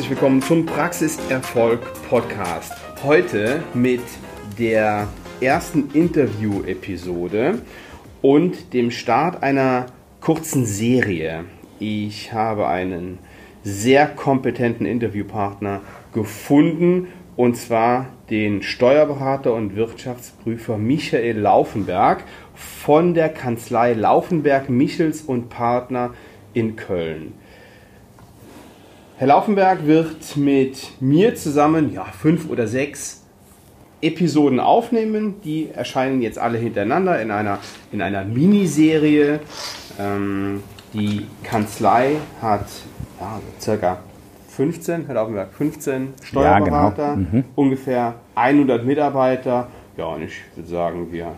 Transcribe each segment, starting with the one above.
Herzlich willkommen zum Praxiserfolg Podcast. Heute mit der ersten Interview-Episode und dem Start einer kurzen Serie. Ich habe einen sehr kompetenten Interviewpartner gefunden und zwar den Steuerberater und Wirtschaftsprüfer Michael Laufenberg von der Kanzlei Laufenberg Michels und Partner in Köln. Herr Laufenberg wird mit mir zusammen ja, fünf oder sechs Episoden aufnehmen. Die erscheinen jetzt alle hintereinander in einer, in einer Miniserie. Ähm, die Kanzlei hat ja, circa 15, Herr Laufenberg, 15 Steuerberater, ja, genau. mhm. ungefähr 100 Mitarbeiter. Ja, und ich würde sagen, wir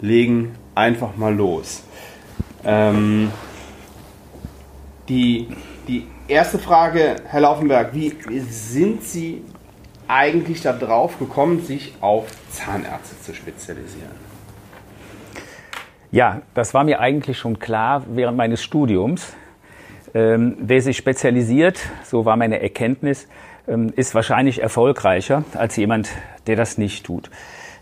legen einfach mal los. Ähm, die, die erste Frage, Herr Laufenberg, wie sind Sie eigentlich darauf gekommen, sich auf Zahnärzte zu spezialisieren? Ja, das war mir eigentlich schon klar während meines Studiums. Ähm, wer sich spezialisiert, so war meine Erkenntnis, ähm, ist wahrscheinlich erfolgreicher als jemand, der das nicht tut.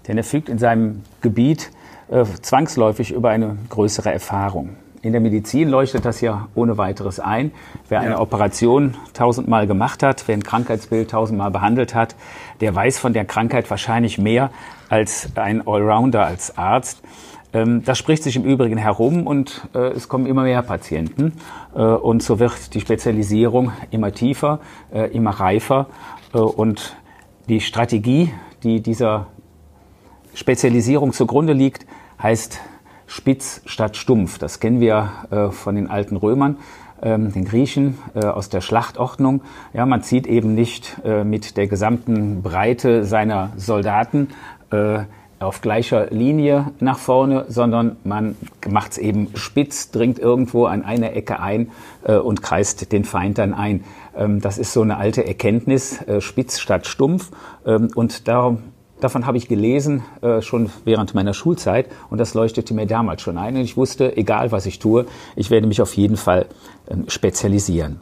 Denn er fügt in seinem Gebiet äh, zwangsläufig über eine größere Erfahrung. In der Medizin leuchtet das ja ohne weiteres ein. Wer eine ja. Operation tausendmal gemacht hat, wer ein Krankheitsbild tausendmal behandelt hat, der weiß von der Krankheit wahrscheinlich mehr als ein Allrounder als Arzt. Ähm, das spricht sich im Übrigen herum und äh, es kommen immer mehr Patienten. Äh, und so wird die Spezialisierung immer tiefer, äh, immer reifer. Und die Strategie, die dieser Spezialisierung zugrunde liegt, heißt spitz statt stumpf. Das kennen wir äh, von den alten Römern, ähm, den Griechen äh, aus der Schlachtordnung. Ja, man zieht eben nicht äh, mit der gesamten Breite seiner Soldaten äh, auf gleicher Linie nach vorne, sondern man macht es eben spitz, dringt irgendwo an einer Ecke ein äh, und kreist den Feind dann ein. Ähm, das ist so eine alte Erkenntnis, äh, spitz statt stumpf. Ähm, und darum Davon habe ich gelesen, äh, schon während meiner Schulzeit und das leuchtete mir damals schon ein. Und ich wusste, egal was ich tue, ich werde mich auf jeden Fall ähm, spezialisieren.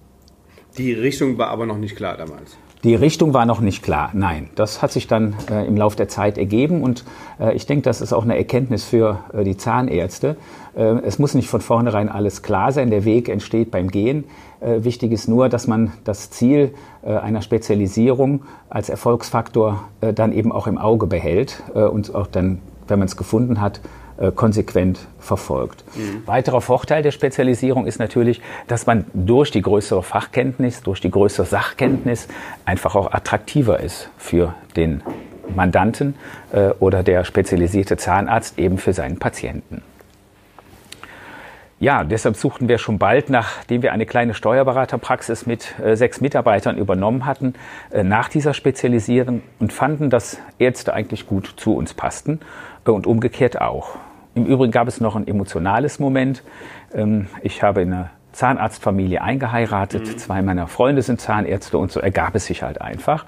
Die Richtung war aber noch nicht klar damals. Die Richtung war noch nicht klar, nein. Das hat sich dann äh, im Laufe der Zeit ergeben und äh, ich denke, das ist auch eine Erkenntnis für äh, die Zahnärzte. Äh, es muss nicht von vornherein alles klar sein, der Weg entsteht beim Gehen. Äh, wichtig ist nur, dass man das Ziel äh, einer Spezialisierung als Erfolgsfaktor dann eben auch im Auge behält und auch dann, wenn man es gefunden hat, konsequent verfolgt. Mhm. Weiterer Vorteil der Spezialisierung ist natürlich, dass man durch die größere Fachkenntnis, durch die größere Sachkenntnis einfach auch attraktiver ist für den Mandanten oder der spezialisierte Zahnarzt eben für seinen Patienten. Ja, deshalb suchten wir schon bald, nachdem wir eine kleine Steuerberaterpraxis mit äh, sechs Mitarbeitern übernommen hatten, äh, nach dieser Spezialisierung und fanden, dass Ärzte eigentlich gut zu uns passten äh, und umgekehrt auch. Im Übrigen gab es noch ein emotionales Moment. Ähm, ich habe in einer Zahnarztfamilie eingeheiratet. Mhm. Zwei meiner Freunde sind Zahnärzte und so ergab es sich halt einfach.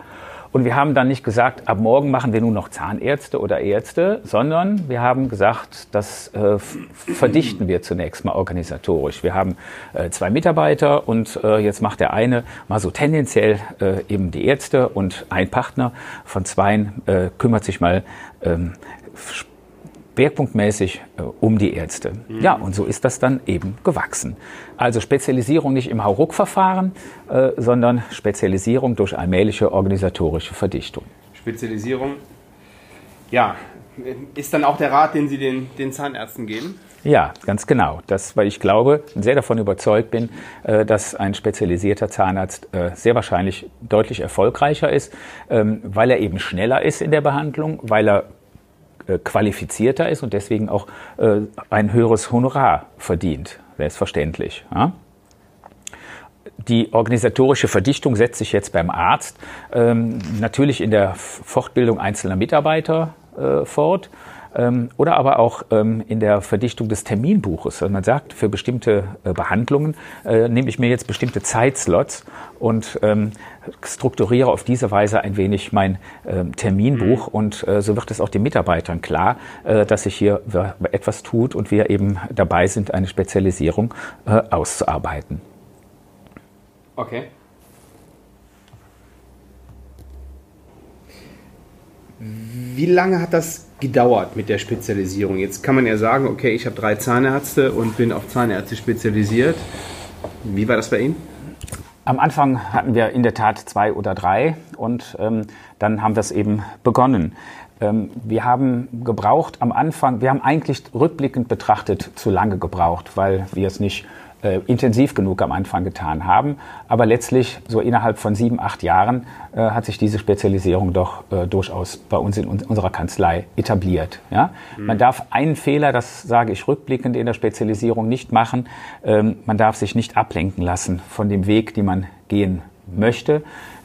Und wir haben dann nicht gesagt, ab morgen machen wir nur noch Zahnärzte oder Ärzte, sondern wir haben gesagt, das äh, verdichten wir zunächst mal organisatorisch. Wir haben äh, zwei Mitarbeiter und äh, jetzt macht der eine mal so tendenziell äh, eben die Ärzte und ein Partner von zweien äh, kümmert sich mal ähm, schwerpunktmäßig äh, um die Ärzte. Mhm. Ja, und so ist das dann eben gewachsen. Also Spezialisierung nicht im Hauruck-Verfahren, äh, sondern Spezialisierung durch allmähliche organisatorische Verdichtung. Spezialisierung, ja, ist dann auch der Rat, den Sie den, den Zahnärzten geben? Ja, ganz genau. Das, weil ich glaube, sehr davon überzeugt bin, äh, dass ein spezialisierter Zahnarzt äh, sehr wahrscheinlich deutlich erfolgreicher ist, ähm, weil er eben schneller ist in der Behandlung, weil er qualifizierter ist und deswegen auch äh, ein höheres Honorar verdient, selbstverständlich. Ja? Die organisatorische Verdichtung setzt sich jetzt beim Arzt ähm, natürlich in der Fortbildung einzelner Mitarbeiter äh, fort oder aber auch ähm, in der Verdichtung des Terminbuches. Also man sagt, für bestimmte äh, Behandlungen äh, nehme ich mir jetzt bestimmte Zeitslots und ähm, strukturiere auf diese Weise ein wenig mein ähm, Terminbuch mhm. und äh, so wird es auch den Mitarbeitern klar, dass sich hier etwas tut und wir eben dabei sind, eine Spezialisierung auszuarbeiten. Okay. Wie lange hat das gedauert mit der Spezialisierung? Jetzt kann man ja sagen, okay, ich habe drei Zahnärzte und bin auf Zahnärzte spezialisiert. Wie war das bei Ihnen? Am Anfang hatten wir in der Tat zwei oder drei und ähm, dann haben wir es eben begonnen. Ähm, wir haben gebraucht am Anfang, wir haben eigentlich rückblickend betrachtet zu lange gebraucht, weil wir es nicht äh, intensiv genug am Anfang getan haben. Aber letztlich, so innerhalb von sieben, acht Jahren, äh, hat sich diese Spezialisierung doch äh, durchaus bei uns in unserer Kanzlei etabliert. Ja? Mhm. Man darf einen Fehler, das sage ich rückblickend in der Spezialisierung, nicht machen. Ähm, man darf sich nicht ablenken lassen von dem Weg, den man gehen möchte.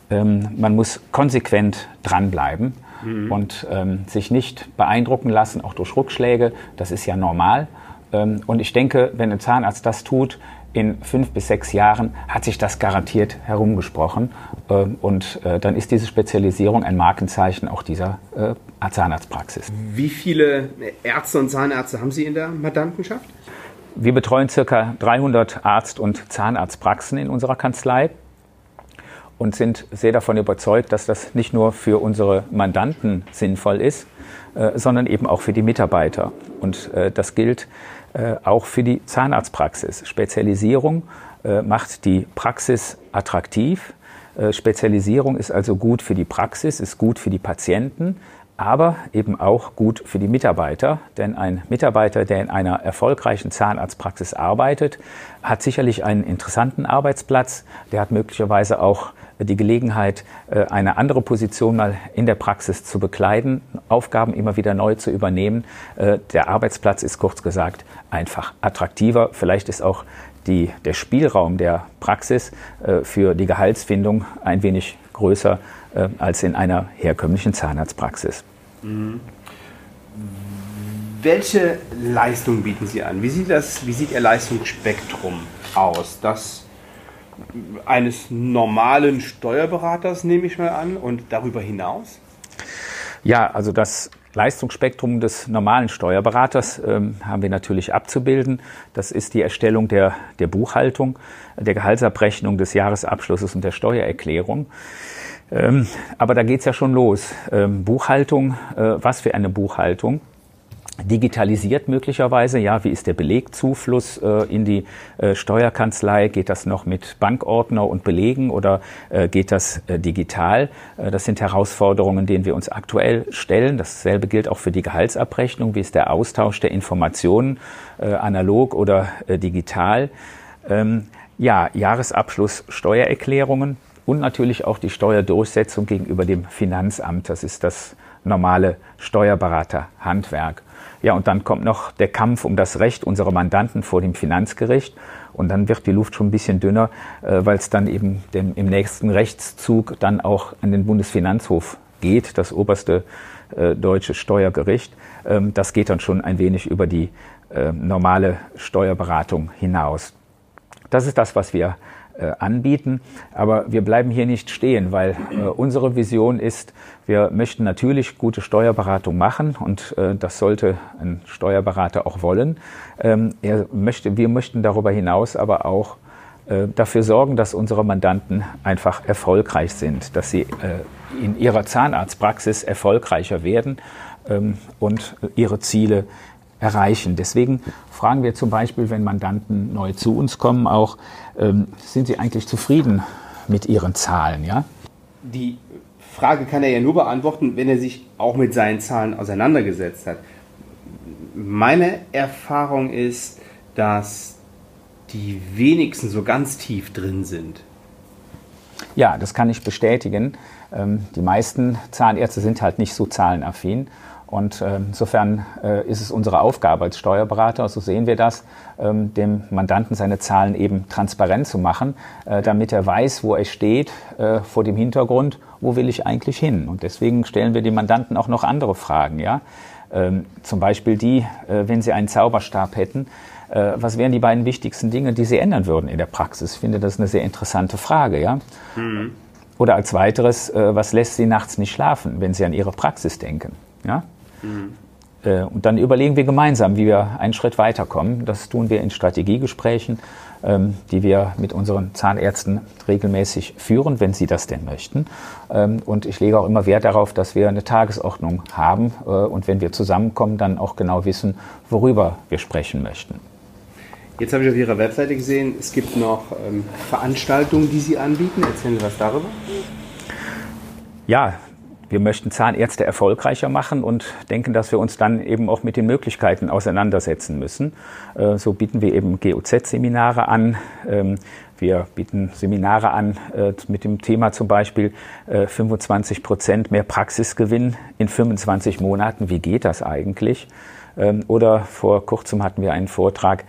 Ähm, man muss konsequent dranbleiben. Mhm. Und ähm, sich nicht beeindrucken lassen, auch durch Rückschläge, das ist ja normal. Ähm, und ich denke, wenn ein Zahnarzt das tut, in fünf bis sechs Jahren hat sich das garantiert herumgesprochen. Ähm, und äh, dann ist diese Spezialisierung ein Markenzeichen auch dieser äh, Zahnarztpraxis. Wie viele Ärzte und Zahnärzte haben Sie in der Mandantenschaft? Wir betreuen ca. 300 Arzt- und Zahnarztpraxen in unserer Kanzlei und sind sehr davon überzeugt, dass das nicht nur für unsere Mandanten sinnvoll ist, äh, sondern eben auch für die Mitarbeiter. Und das gilt auch für die Zahnarztpraxis. Spezialisierung äh, macht die Praxis attraktiv. Äh, Spezialisierung ist also gut für die Praxis, ist gut für die Patienten, aber eben auch gut für die Mitarbeiter. Denn ein Mitarbeiter, der in einer erfolgreichen Zahnarztpraxis arbeitet, hat sicherlich einen interessanten Arbeitsplatz. Der hat möglicherweise auch die Gelegenheit, äh, eine andere Position mal in der Praxis zu bekleiden, Aufgaben immer wieder neu zu übernehmen. Äh, der Arbeitsplatz ist kurz gesagt einfach attraktiver. Vielleicht ist auch die, der Spielraum der Praxis äh, für die Gehaltsfindung ein wenig größer als in einer herkömmlichen Zahnarztpraxis. Mhm. Welche Leistung bieten Sie an? Wie sieht, das, wie sieht Ihr Leistungsspektrum aus? Das eines normalen Steuerberaters, nehme ich mal an, und darüber hinaus? Ja, also das Leistungsspektrum des normalen Steuerberaters ähm, haben wir natürlich abzubilden. Das ist die Erstellung der, der Buchhaltung, der Gehaltsabrechnung des Jahresabschlusses und der Steuererklärung. Ähm, aber da geht's ja schon los. Ähm, Buchhaltung, äh, was für eine Buchhaltung? Digitalisiert möglicherweise. Ja, wie ist der Belegzufluss äh, in die äh, Steuerkanzlei? Geht das noch mit Bankordner und Belegen oder äh, geht das äh, digital? Äh, das sind Herausforderungen, denen wir uns aktuell stellen. Dasselbe gilt auch für die Gehaltsabrechnung. Wie ist der Austausch der Informationen, äh, analog oder digital? Ähm, ja, Jahresabschluss Steuererklärungen und natürlich auch die Steuerdurchsetzung gegenüber dem Finanzamt. Das ist das normale Steuerberaterhandwerk. Ja, und dann kommt noch der Kampf um das Recht unserer Mandanten vor dem Finanzgericht. Und dann wird die Luft schon ein bisschen dünner, äh, weil es dann eben dem, im nächsten Rechtszug dann auch an den Bundesfinanzhof geht, das oberste äh, deutsche Steuergericht. Ähm, das geht dann schon ein wenig über die äh, normale Steuerberatung hinaus. Das ist das, was wir anbieten. Aber wir bleiben hier nicht stehen, weil äh, unsere Vision ist, wir möchten natürlich gute Steuerberatung machen und äh, das sollte ein Steuerberater auch wollen. Ähm, er möchte, wir möchten darüber hinaus aber auch äh, dafür sorgen, dass unsere Mandanten einfach erfolgreich sind, dass sie äh, in ihrer Zahnarztpraxis erfolgreicher werden ähm, und ihre Ziele erreichen. Deswegen fragen wir zum Beispiel, wenn Mandanten neu zu uns kommen, auch, ähm, sind sie eigentlich zufrieden mit ihren Zahlen? Ja? Die Frage kann er ja nur beantworten, wenn er sich auch mit seinen Zahlen auseinandergesetzt hat. Meine Erfahrung ist, dass die wenigsten so ganz tief drin sind. Ja, das kann ich bestätigen. Ähm, die meisten Zahnärzte sind halt nicht so zahlenaffin und äh, insofern äh, ist es unsere Aufgabe als Steuerberater, so sehen wir das, ähm, dem Mandanten seine Zahlen eben transparent zu machen, äh, damit er weiß, wo er steht, äh, vor dem Hintergrund, wo will ich eigentlich hin. Und deswegen stellen wir dem Mandanten auch noch andere Fragen. Ja? Ähm, zum Beispiel die, äh, wenn Sie einen Zauberstab hätten, äh, was wären die beiden wichtigsten Dinge, die Sie ändern würden in der Praxis? Ich finde das eine sehr interessante Frage. Ja? Mhm. Oder als weiteres, was lässt Sie nachts nicht schlafen, wenn Sie an Ihre Praxis denken? Ja? Mhm. Äh, und dann überlegen wir gemeinsam, wie wir einen Schritt weiterkommen. Das tun wir in Strategiegesprächen, ähm, die wir mit unseren Zahnärzten regelmäßig führen, wenn sie das denn möchten. Ähm, und ich lege auch immer Wert darauf, dass wir eine Tagesordnung haben äh, und wenn wir zusammenkommen, dann auch genau wissen, worüber wir sprechen möchten. Jetzt habe ich auf Ihrer Webseite gesehen, es gibt noch ähm, Veranstaltungen, die Sie anbieten. Erzählen Sie was darüber. Ja, wir möchten Zahnärzte erfolgreicher machen und denken, dass wir uns dann eben auch mit den Möglichkeiten auseinandersetzen müssen. Äh, so bieten wir eben GOZ-Seminare an. Ähm, wir bieten Seminare an äh, mit dem Thema zum Beispiel 25 äh, Prozent mehr Praxisgewinn in 25 Monaten. Wie geht das eigentlich? Ähm, oder vor kurzem hatten wir einen Vortrag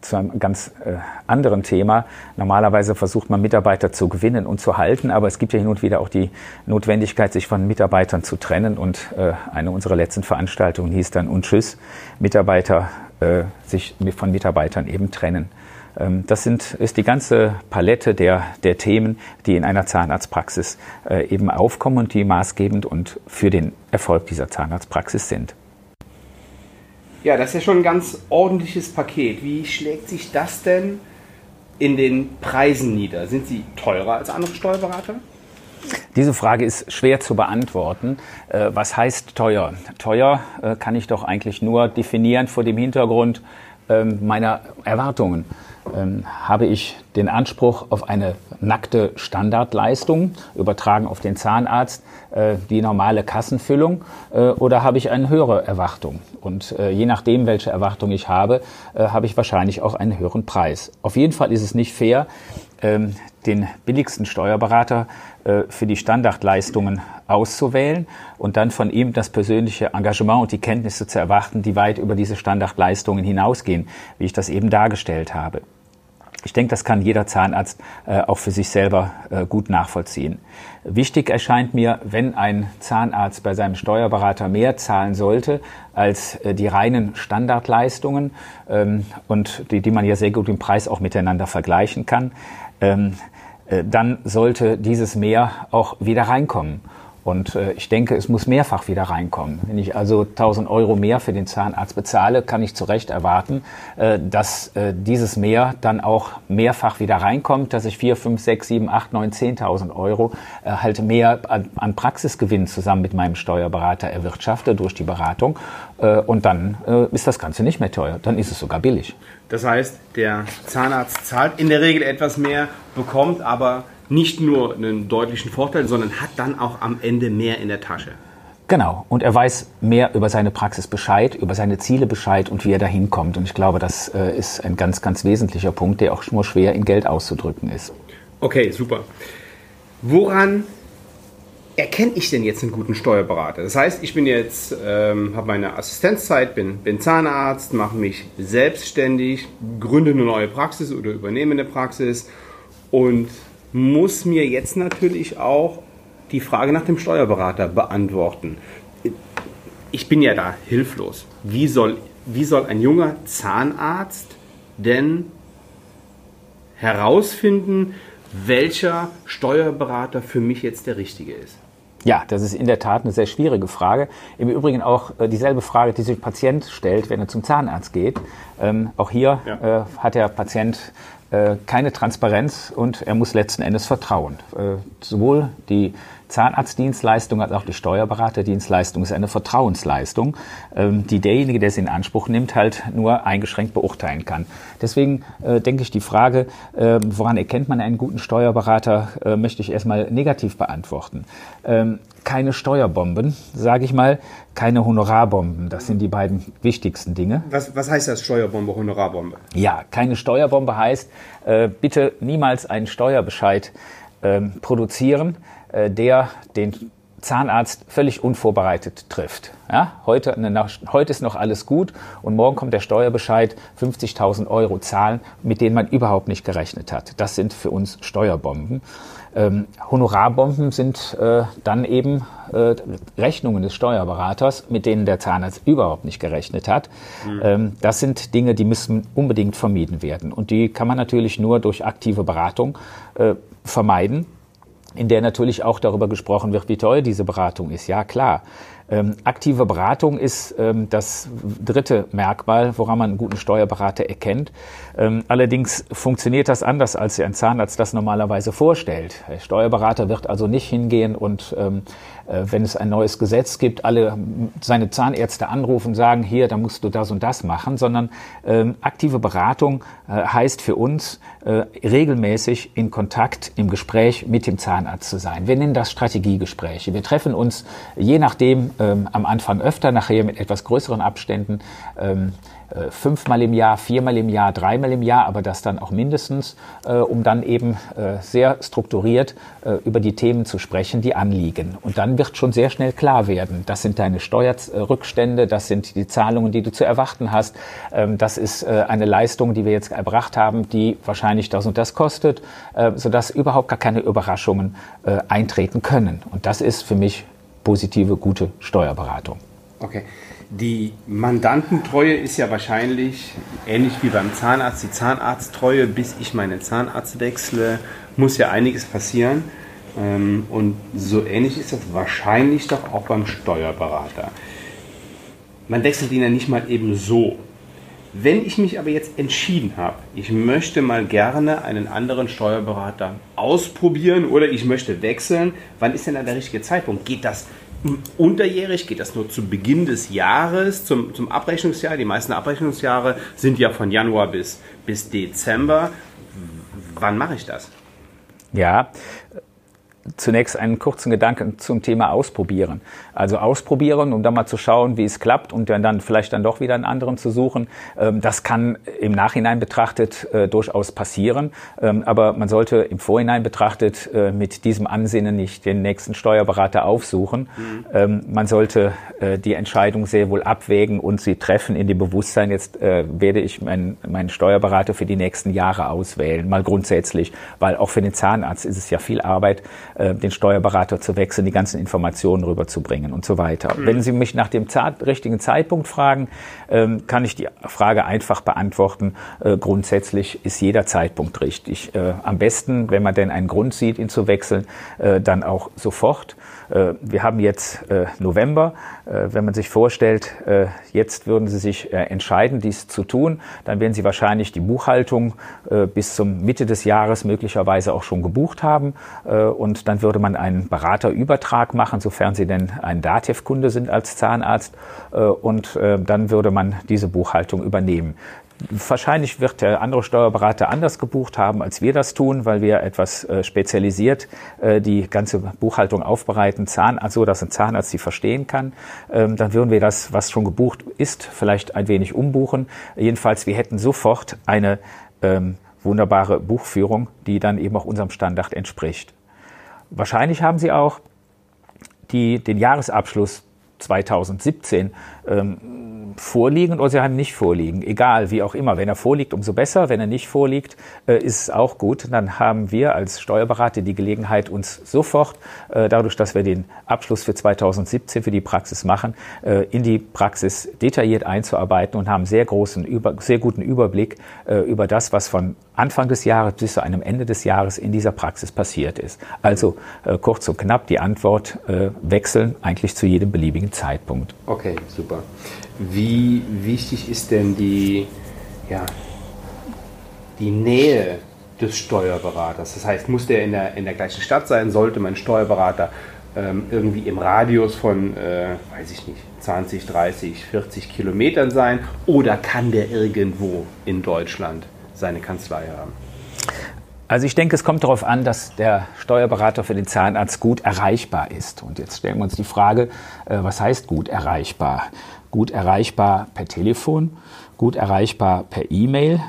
zu einem ganz äh, anderen Thema. Normalerweise versucht man Mitarbeiter zu gewinnen und zu halten, aber es gibt ja hin und wieder auch die Notwendigkeit, sich von Mitarbeitern zu trennen. Und äh, eine unserer letzten Veranstaltungen hieß dann und tschüss, Mitarbeiter äh, sich von Mitarbeitern eben trennen. Ähm, das sind, ist die ganze Palette der, der Themen, die in einer Zahnarztpraxis eben aufkommen und die maßgebend und für den Erfolg dieser Zahnarztpraxis sind. Ja, das ist ja schon ein ganz ordentliches Paket. Wie schlägt sich das denn in den Preisen nieder? Sind sie teurer als andere Steuerberater? Diese Frage ist schwer zu beantworten. Äh, was heißt teuer? Teuer äh, kann ich doch eigentlich nur definieren vor dem Hintergrund ähm, meiner Erwartungen. Ähm, habe ich den Anspruch auf eine nackte Standardleistung, übertragen auf den Zahnarzt, äh, die normale Kassenfüllung, äh, oder habe ich eine höhere Erwartung? Und äh, je nachdem, welche Erwartung ich habe, äh, habe ich wahrscheinlich auch einen höheren Preis. Auf jeden Fall ist es nicht fair, ähm, den billigsten Steuerberater äh, für die Standardleistungen auszuwählen und dann von ihm das persönliche Engagement und die Kenntnisse zu erwarten, die weit über diese Standardleistungen hinausgehen, wie ich das eben dargestellt habe. Ich denke, das kann jeder Zahnarzt äh, auch für sich selber äh, gut nachvollziehen. Wichtig erscheint mir, wenn ein Zahnarzt bei seinem Steuerberater mehr zahlen sollte als äh, die reinen Standardleistungen ähm, und die, die man ja sehr gut im Preis auch miteinander vergleichen kann, ähm, äh, dann sollte dieses Mehr auch wieder reinkommen. Und äh, ich denke, es muss mehrfach wieder reinkommen. Wenn ich also 1000 Euro mehr für den Zahnarzt bezahle, kann ich zu Recht erwarten, äh, dass äh, dieses mehr dann auch mehrfach wieder reinkommt, dass ich 4, 5, 6, 7, 8, 9, 10.000 Euro äh, halt mehr an, an Praxisgewinn zusammen mit meinem Steuerberater erwirtschafte durch die Beratung. Äh, und dann äh, ist das Ganze nicht mehr teuer. Dann ist es sogar billig. Das heißt, der Zahnarzt zahlt in der Regel etwas mehr, bekommt aber nicht nur einen deutlichen Vorteil, sondern hat dann auch am Ende mehr in der Tasche. Genau. Und er weiß mehr über seine Praxis Bescheid, über seine Ziele Bescheid und wie er dahin kommt. Und ich glaube, das äh, ist ein ganz, ganz wesentlicher Punkt, der auch nur schwer in Geld auszudrücken ist. Okay, super. Woran erkenne ich denn jetzt einen guten Steuerberater? Das heißt, ich bin jetzt, ähm, habe meine Assistenzzeit, bin, bin Zahnarzt, mache mich selbstständig, gründe eine neue Praxis oder übernehme eine Praxis und muss mir jetzt natürlich auch die Frage nach dem Steuerberater beantworten. Ich bin ja da hilflos. Wie soll, wie soll ein junger Zahnarzt denn herausfinden, welcher Steuerberater für mich jetzt der richtige ist? Ja, das ist in der Tat eine sehr schwierige Frage. Im Übrigen auch äh, dieselbe Frage, die sich Patient stellt, wenn er zum Zahnarzt geht. Ähm, auch hier ja. äh, hat der Patient keine Transparenz und er muss letzten Endes vertrauen. Äh, sowohl die Zahnarztdienstleistung als auch die Steuerberaterdienstleistung ist eine Vertrauensleistung, ähm, die derjenige, der sie in Anspruch nimmt, halt nur eingeschränkt beurteilen kann. Deswegen äh, denke ich, die Frage, äh, woran erkennt man einen guten Steuerberater, äh, möchte ich erstmal negativ beantworten. Ähm, keine Steuerbomben, sage ich mal, keine Honorarbomben. Das sind die beiden wichtigsten Dinge. Was, was heißt das Steuerbombe, Honorarbombe? Ja, keine Steuerbombe heißt, äh, bitte niemals einen Steuerbescheid ähm, produzieren, der den Zahnarzt völlig unvorbereitet trifft. Ja, heute, heute ist noch alles gut und morgen kommt der Steuerbescheid 50.000 Euro zahlen, mit denen man überhaupt nicht gerechnet hat. Das sind für uns Steuerbomben. Ähm, Honorarbomben sind äh, dann eben äh, Rechnungen des Steuerberaters, mit denen der Zahnarzt überhaupt nicht gerechnet hat. Mhm. Ähm, das sind Dinge, die müssen unbedingt vermieden werden. Und die kann man natürlich nur durch aktive Beratung äh, vermeiden, in der natürlich auch darüber gesprochen wird, wie teuer diese Beratung ist. Ja, klar. Ähm, aktive Beratung ist ähm, das dritte Merkmal, woran man einen guten Steuerberater erkennt. Ähm, allerdings funktioniert das anders, als ein Zahnarzt das normalerweise vorstellt. Der Steuerberater wird also nicht hingehen und ähm, äh, wenn es ein neues Gesetz gibt, alle seine Zahnärzte anrufen und sagen, hier, da musst du das und das machen, sondern ähm, aktive Beratung äh, heißt für uns, äh, regelmäßig in Kontakt, im Gespräch mit dem Zahnarzt zu sein. Wir nennen das Strategiegespräche. Wir treffen uns je nachdem ähm, am Anfang öfter, nachher mit etwas größeren Abständen. Ähm, äh, fünfmal im Jahr, viermal im Jahr, dreimal im Jahr, aber das dann auch mindestens, äh, um dann eben äh, sehr strukturiert äh, über die Themen zu sprechen, die anliegen. Und dann wird schon sehr schnell klar werden, das sind deine Steuerrückstände, das sind die Zahlungen, die du zu erwarten hast, ähm, das ist äh, eine Leistung, die wir jetzt erbracht haben, die wahrscheinlich das und das kostet, äh, sodass überhaupt gar keine Überraschungen eintreten können. Und das ist für mich positive, gute Steuerberatung. Okay. Die Mandantentreue ist ja wahrscheinlich ähnlich wie beim Zahnarzt. Die Zahnarzttreue, bis ich meinen Zahnarzt wechsle, muss ja einiges passieren. Ähm, und so ähnlich ist das wahrscheinlich doch auch beim Steuerberater. Man wechselt ihn ja nicht mal eben so. Wenn ich mich aber jetzt entschieden habe, ich möchte mal gerne einen anderen Steuerberater ausprobieren oder ich möchte wechseln, wann ist denn da der richtige Zeitpunkt? Geht das Unterjährig geht das nur zu Beginn des Jahres, zum, zum Abrechnungsjahr. Die meisten Abrechnungsjahre sind ja von Januar bis, bis Dezember. Wann mache ich das? Ja, zunächst einen kurzen Gedanken zum Thema Ausprobieren. Also ausprobieren, um dann mal zu schauen, wie es klappt und dann vielleicht dann doch wieder einen anderen zu suchen. Ähm, das kann im Nachhinein betrachtet äh, durchaus passieren. Ähm, aber man sollte im Vorhinein betrachtet äh, mit diesem Ansinnen nicht den nächsten Steuerberater aufsuchen. Mhm. Ähm, man sollte äh, die Entscheidung sehr wohl abwägen und sie treffen in dem Bewusstsein, jetzt werde ich meinen, meinen Steuerberater für die nächsten Jahre auswählen. Mal grundsätzlich, weil auch für den Zahnarzt ist es ja viel Arbeit, äh, den Steuerberater zu wechseln, die ganzen Informationen rüberzubringen und so weiter. Mhm. Wenn Sie mich nach dem richtigen Zeitpunkt fragen, ähm, kann ich die Frage einfach beantworten. Äh, grundsätzlich ist jeder Zeitpunkt richtig. Äh, am besten, wenn man denn einen Grund sieht, ihn zu wechseln, dann auch sofort. Wir haben jetzt November. Wenn man sich vorstellt, jetzt würden Sie sich entscheiden, dies zu tun, dann werden Sie wahrscheinlich die Buchhaltung bis zum Mitte des Jahres möglicherweise auch schon gebucht haben und dann würde man einen Beraterübertrag machen, sofern Sie denn ein Dativ-Kunde sind als Zahnarzt. Äh, und äh, dann würde man diese Buchhaltung übernehmen. Wahrscheinlich wird der andere Steuerberater anders gebucht haben, als wir das tun, weil wir etwas äh, spezialisiert die ganze Buchhaltung aufbereiten, Zahnarzt, so dass ein Zahnarzt sie verstehen kann. Ähm, dann würden wir das, was schon gebucht ist, vielleicht ein wenig umbuchen. Jedenfalls, wir hätten sofort eine ähm, wunderbare Buchführung, die dann eben auch unserem Standard entspricht. Wahrscheinlich haben Sie auch die, den Jahresabschluss 2017 ähm, vorliegen oder sie haben nicht vorliegen. Egal, wie auch immer. Wenn er vorliegt, umso besser. Wenn er nicht vorliegt, äh, ist es auch gut. Dann haben wir als Steuerberater die Gelegenheit, uns sofort, äh, dadurch, dass wir den Abschluss für 2017 für die Praxis machen, äh, in die Praxis detailliert einzuarbeiten und haben sehr großen, über, sehr guten Überblick äh, über das, was von Anfang des Jahres bis zu einem Ende des Jahres in dieser Praxis passiert ist. Also äh, kurz und knapp die Antwort äh, wechseln eigentlich zu jedem beliebigen Zeitpunkt. Okay, super. Wie wichtig ist denn die, ja, die Nähe des Steuerberaters? Das heißt, muss der in der, in der gleichen Stadt sein? Sollte mein Steuerberater ähm, irgendwie im Radius von, äh, weiß ich nicht, 20, 30, 40 Kilometern sein? Oder kann der irgendwo in Deutschland seine Kanzlei haben? Also ich denke, es kommt darauf an, dass der Steuerberater für den Zahnarzt gut erreichbar ist. Und jetzt stellen wir uns die Frage, äh, was heißt gut erreichbar? Gut erreichbar per Telefon, gut erreichbar per E-Mail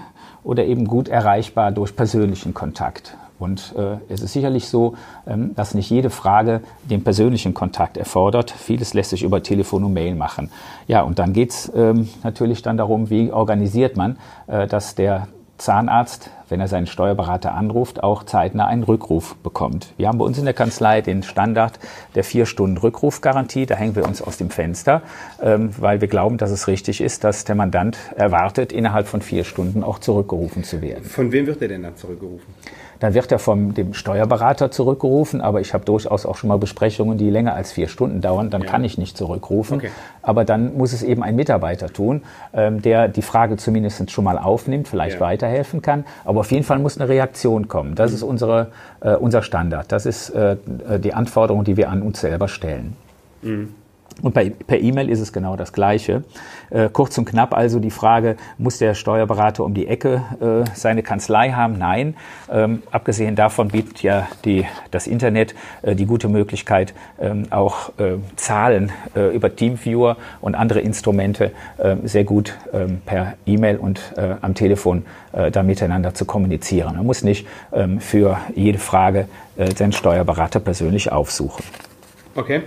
oder eben gut erreichbar durch persönlichen Kontakt. Und äh, es ist sicherlich so, ähm, dass nicht jede Frage den persönlichen Kontakt erfordert. Vieles lässt sich über Telefon und Mail machen. Ja, und dann geht's ähm, natürlich dann darum, wie organisiert man, äh, dass der Zahnarzt wenn er seinen Steuerberater anruft, auch zeitnah einen Rückruf bekommt. Wir haben bei uns in der Kanzlei den Standard der vier Stunden Rückrufgarantie. Da hängen wir uns aus dem Fenster, ähm, weil wir glauben, dass es richtig ist, dass der Mandant erwartet, innerhalb von vier Stunden auch zurückgerufen zu werden. Von wem wird er denn dann zurückgerufen? Dann wird er vom dem Steuerberater zurückgerufen, aber ich habe durchaus auch schon mal Besprechungen, die länger als vier Stunden dauern. Dann ja. kann ich nicht zurückrufen. Okay. Aber dann muss es eben ein Mitarbeiter tun, ähm, der die Frage zumindest schon mal aufnimmt, vielleicht ja. weiterhelfen kann. Aber auf jeden Fall muss eine Reaktion kommen. Das mhm. ist unsere, äh, unser Standard. Das ist äh, die Anforderung, die wir an uns selber stellen. Mhm. Und bei, per E-Mail ist es genau das Gleiche. Äh, kurz und knapp also die Frage, muss der Steuerberater um die Ecke äh, seine Kanzlei haben? Nein. Ähm, abgesehen davon bietet ja die, das Internet äh, die gute Möglichkeit, ähm, auch äh, Zahlen äh, über Teamviewer und andere Instrumente äh, sehr gut ähm, per E-Mail und am Telefon da miteinander zu kommunizieren. Man muss nicht ähm, für jede Frage den Steuerberater persönlich aufsuchen. Okay.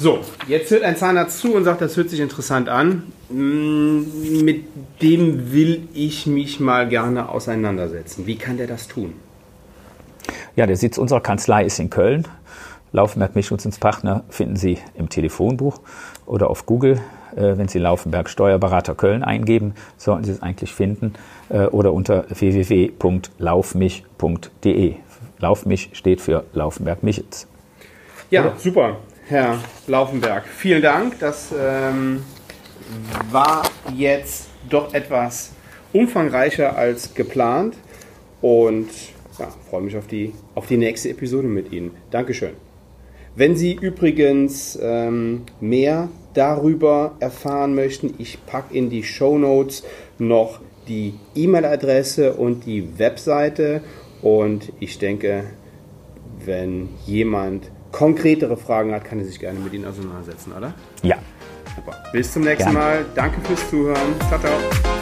So, jetzt hört ein Zahnarzt zu und sagt, das hört sich interessant an. Mm, mit dem will ich mich mal gerne auseinandersetzen. Wie kann der das tun? Ja, der Sitz unserer Kanzlei ist in Köln. Laufenberg Mischnutzungspartner finden Sie im Telefonbuch oder auf Google. Äh, wenn Sie Laufenberg Steuerberater Köln eingeben, sollten Sie es eigentlich finden. Äh, oder unter www.laufmich.de. Laufmich steht für Laufenberg Michels. Ja, oder? super. Herr Laufenberg. Vielen Dank. Das ähm, war jetzt doch etwas umfangreicher als geplant und ja, freue mich auf die, auf die nächste Episode mit Ihnen. Dankeschön. Wenn Sie übrigens ähm, mehr darüber erfahren möchten, ich packe in die Show Notes noch die E-Mail-Adresse und die Webseite und ich denke, wenn jemand konkretere Fragen hat, kann er sich gerne mit Ihnen auseinandersetzen, oder? Ja. Super. Bis zum nächsten gerne. Mal. Danke fürs Zuhören. Ciao, ciao.